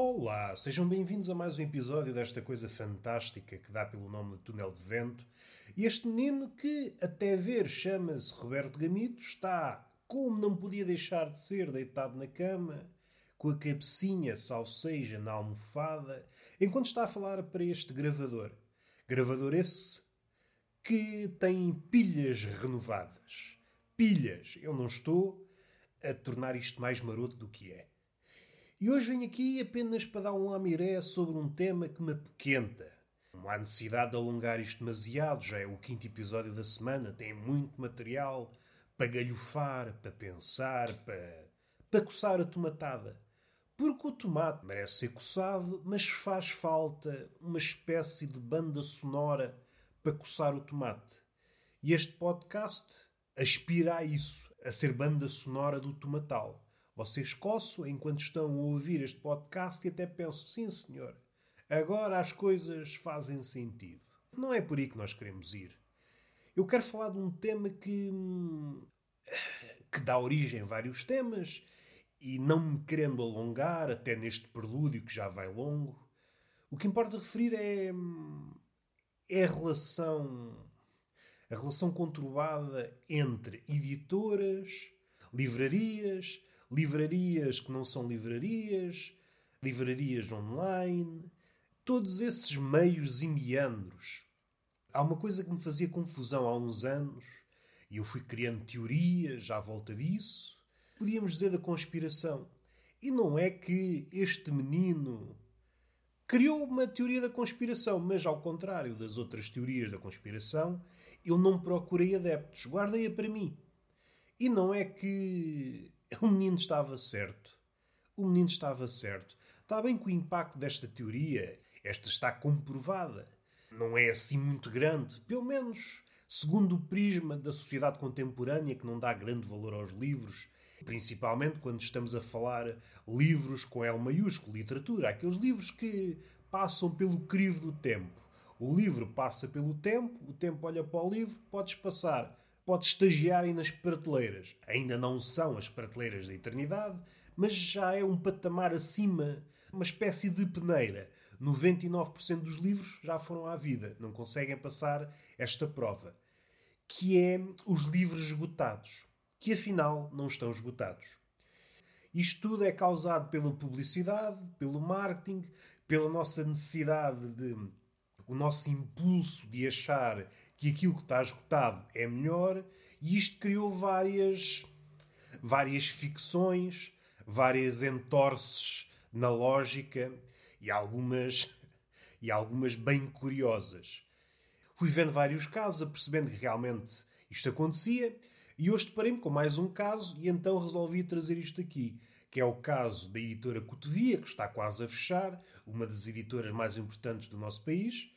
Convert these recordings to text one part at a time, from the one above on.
Olá, sejam bem-vindos a mais um episódio desta coisa fantástica que dá pelo nome de Túnel de Vento. E este menino, que até ver chama-se Roberto Gamito, está, como não podia deixar de ser, deitado na cama, com a cabecinha, salvo seja, na almofada, enquanto está a falar para este gravador. Gravador esse que tem pilhas renovadas. Pilhas. Eu não estou a tornar isto mais maroto do que é. E hoje venho aqui apenas para dar um amiré sobre um tema que me apoquenta. Não há necessidade de alongar isto demasiado, já é o quinto episódio da semana, tem muito material para galhofar, para pensar, para, para coçar a tomatada. Porque o tomate merece ser coçado, mas faz falta uma espécie de banda sonora para coçar o tomate. E este podcast aspira a isso, a ser banda sonora do tomatal. Vocês coçam enquanto estão a ouvir este podcast e até penso, sim senhor, agora as coisas fazem sentido. Não é por aí que nós queremos ir. Eu quero falar de um tema que. que dá origem a vários temas e não me querendo alongar, até neste prelúdio que já vai longo, o que importa referir é. é a relação. a relação conturbada entre editoras, livrarias livrarias que não são livrarias, livrarias online, todos esses meios e meandros. Há uma coisa que me fazia confusão há uns anos, e eu fui criando teorias à volta disso. Podíamos dizer da conspiração. E não é que este menino criou uma teoria da conspiração, mas ao contrário das outras teorias da conspiração, eu não procurei adeptos, guardei-a para mim. E não é que o menino estava certo. O menino estava certo. Está bem que o impacto desta teoria, esta está comprovada, não é assim muito grande, pelo menos segundo o prisma da sociedade contemporânea que não dá grande valor aos livros, principalmente quando estamos a falar livros com L maiúsculo, literatura, aqueles livros que passam pelo crivo do tempo. O livro passa pelo tempo, o tempo olha para o livro, podes passar pode estagiar nas prateleiras. Ainda não são as prateleiras da eternidade, mas já é um patamar acima, uma espécie de peneira. 99% dos livros já foram à vida, não conseguem passar esta prova, que é os livros esgotados, que afinal não estão esgotados. Isto tudo é causado pela publicidade, pelo marketing, pela nossa necessidade de. o nosso impulso de achar que aquilo que está esgotado é melhor, e isto criou várias, várias ficções, várias entorces na lógica e algumas, e algumas bem curiosas. Fui vendo vários casos, apercebendo que realmente isto acontecia, e hoje deparei-me com mais um caso, e então resolvi trazer isto aqui, que é o caso da editora Cotovia, que está quase a fechar, uma das editoras mais importantes do nosso país,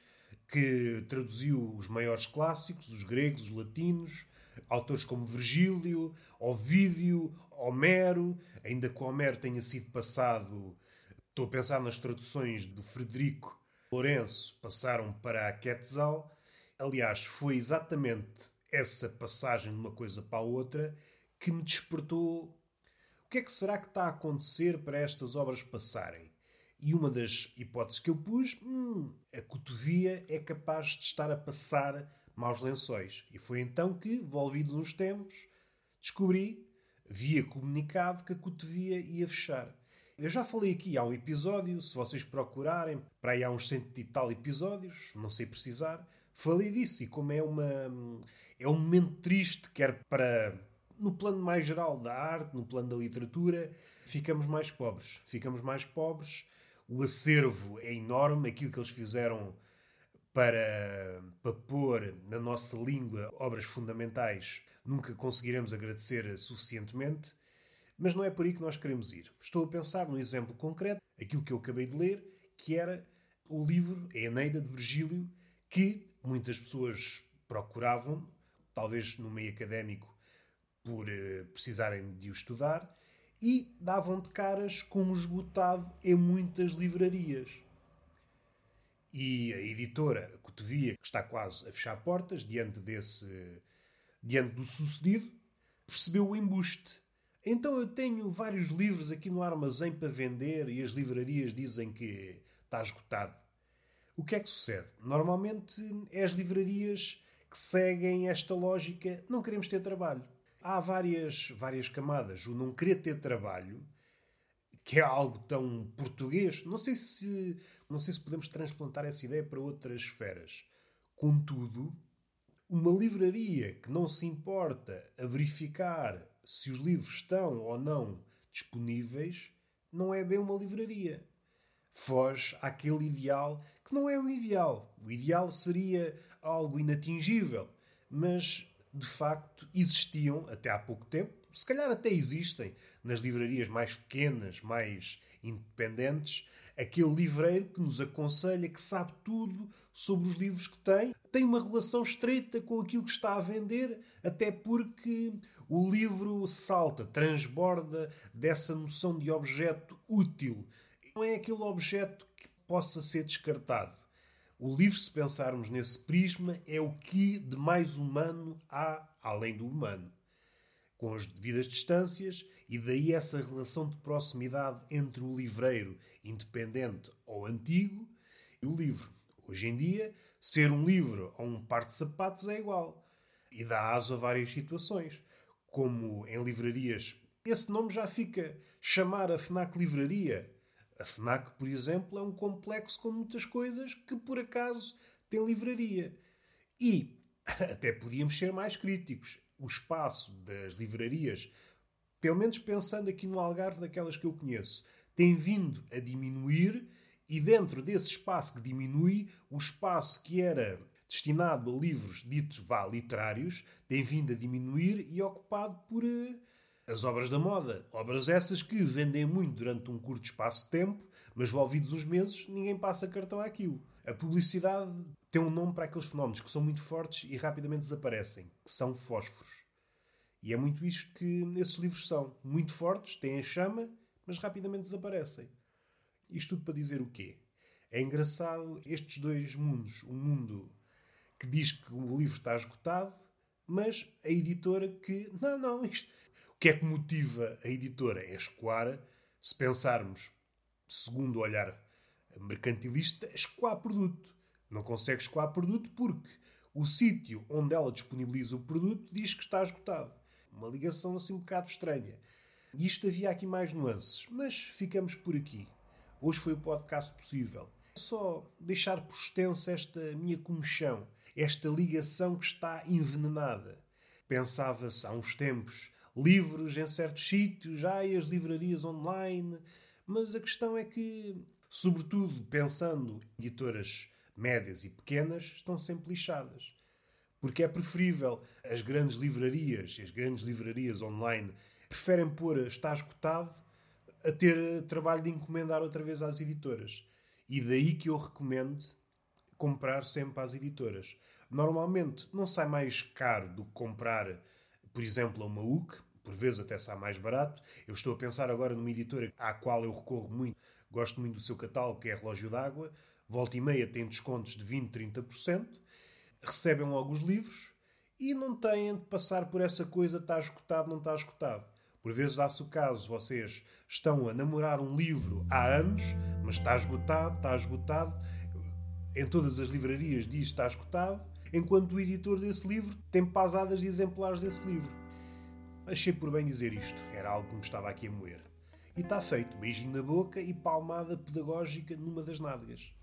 que traduziu os maiores clássicos, os gregos, os latinos, autores como Virgílio, Ovídio, Homero, ainda que Homero tenha sido passado, estou a pensar nas traduções do Frederico Lourenço, passaram para a Quetzal. Aliás, foi exatamente essa passagem de uma coisa para a outra que me despertou. O que é que será que está a acontecer para estas obras passarem? E uma das hipóteses que eu pus, hum, a cotovia é capaz de estar a passar maus lençóis. E foi então que, envolvidos uns tempos, descobri, via comunicado, que a cotovia ia fechar. Eu já falei aqui há um episódio, se vocês procurarem, para aí há uns cento e tal episódios, não sei precisar, falei disso e como é uma é um momento triste, quer para no plano mais geral da arte, no plano da literatura, ficamos mais pobres. Ficamos mais pobres o acervo é enorme, aquilo que eles fizeram para, para pôr na nossa língua obras fundamentais, nunca conseguiremos agradecer suficientemente, mas não é por aí que nós queremos ir. Estou a pensar num exemplo concreto, aquilo que eu acabei de ler, que era o livro A Eneida de Virgílio, que muitas pessoas procuravam, talvez no meio académico, por uh, precisarem de o estudar, e davam de caras com um esgotado em muitas livrarias. E a editora, Cotovia, que está quase a fechar portas diante desse diante do sucedido, percebeu o embuste. Então eu tenho vários livros aqui no armazém para vender e as livrarias dizem que está esgotado. O que é que sucede? Normalmente é as livrarias que seguem esta lógica, não queremos ter trabalho. Há várias, várias camadas. O não querer ter trabalho, que é algo tão português, não sei se, não sei se podemos transplantar essa ideia para outras esferas. Contudo, uma livraria que não se importa a verificar se os livros estão ou não disponíveis, não é bem uma livraria. Foge àquele ideal que não é o ideal. O ideal seria algo inatingível, mas de facto existiam até há pouco tempo, se calhar até existem nas livrarias mais pequenas, mais independentes, aquele livreiro que nos aconselha, que sabe tudo sobre os livros que tem, tem uma relação estreita com aquilo que está a vender, até porque o livro salta, transborda dessa noção de objeto útil. Não é aquele objeto que possa ser descartado. O livro, se pensarmos nesse prisma, é o que de mais humano há além do humano. Com as devidas distâncias, e daí essa relação de proximidade entre o livreiro independente ou antigo e o livro. Hoje em dia, ser um livro ou um par de sapatos é igual. E dá aso a várias situações como em livrarias. Esse nome já fica. Chamar a FNAC Livraria. A FNAC, por exemplo, é um complexo com muitas coisas que por acaso tem livraria. E até podíamos ser mais críticos. O espaço das livrarias, pelo menos pensando aqui no Algarve, daquelas que eu conheço, tem vindo a diminuir e dentro desse espaço que diminui, o espaço que era destinado a livros ditos vá literários tem vindo a diminuir e ocupado por uh, as obras da moda. Obras essas que vendem muito durante um curto espaço de tempo, mas envolvidos uns meses, ninguém passa cartão àquilo. A publicidade tem um nome para aqueles fenómenos que são muito fortes e rapidamente desaparecem, que são fósforos. E é muito isto que esses livros são. Muito fortes, têm chama, mas rapidamente desaparecem. Isto tudo para dizer o quê? É engraçado estes dois mundos. O mundo que diz que o livro está esgotado, mas a editora que. Não, não, isto. Que é que motiva a editora? É escoar, se pensarmos, segundo o olhar mercantilista, escoar produto. Não consegue escoar produto porque o sítio onde ela disponibiliza o produto diz que está esgotado. Uma ligação assim um bocado estranha. Isto havia aqui mais nuances, mas ficamos por aqui. Hoje foi o podcast possível. Só deixar por extenso esta minha comichão esta ligação que está envenenada. Pensava-se há uns tempos livros em certos sítios, e as livrarias online, mas a questão é que, sobretudo pensando em editoras médias e pequenas, estão sempre lixadas. Porque é preferível as grandes livrarias, as grandes livrarias online, preferem pôr está escutado a ter trabalho de encomendar outra vez às editoras. E daí que eu recomendo comprar sempre às editoras. Normalmente não sai mais caro do que comprar, por exemplo, a uma UC, por vezes até sai mais barato. Eu estou a pensar agora numa editora à qual eu recorro muito, gosto muito do seu catálogo, que é Relógio d'Água. Volta e meia tem descontos de 20, 30%. Recebem logo os livros e não têm de passar por essa coisa está escutado, não está escutado. Por vezes dá-se o caso, vocês estão a namorar um livro há anos, mas está esgotado, está esgotado, em todas as livrarias diz está escutado, enquanto o editor desse livro tem pasadas de exemplares desse livro. Achei por bem dizer isto, era algo que me estava aqui a moer. E está feito, beijinho na boca e palmada pedagógica numa das nádegas.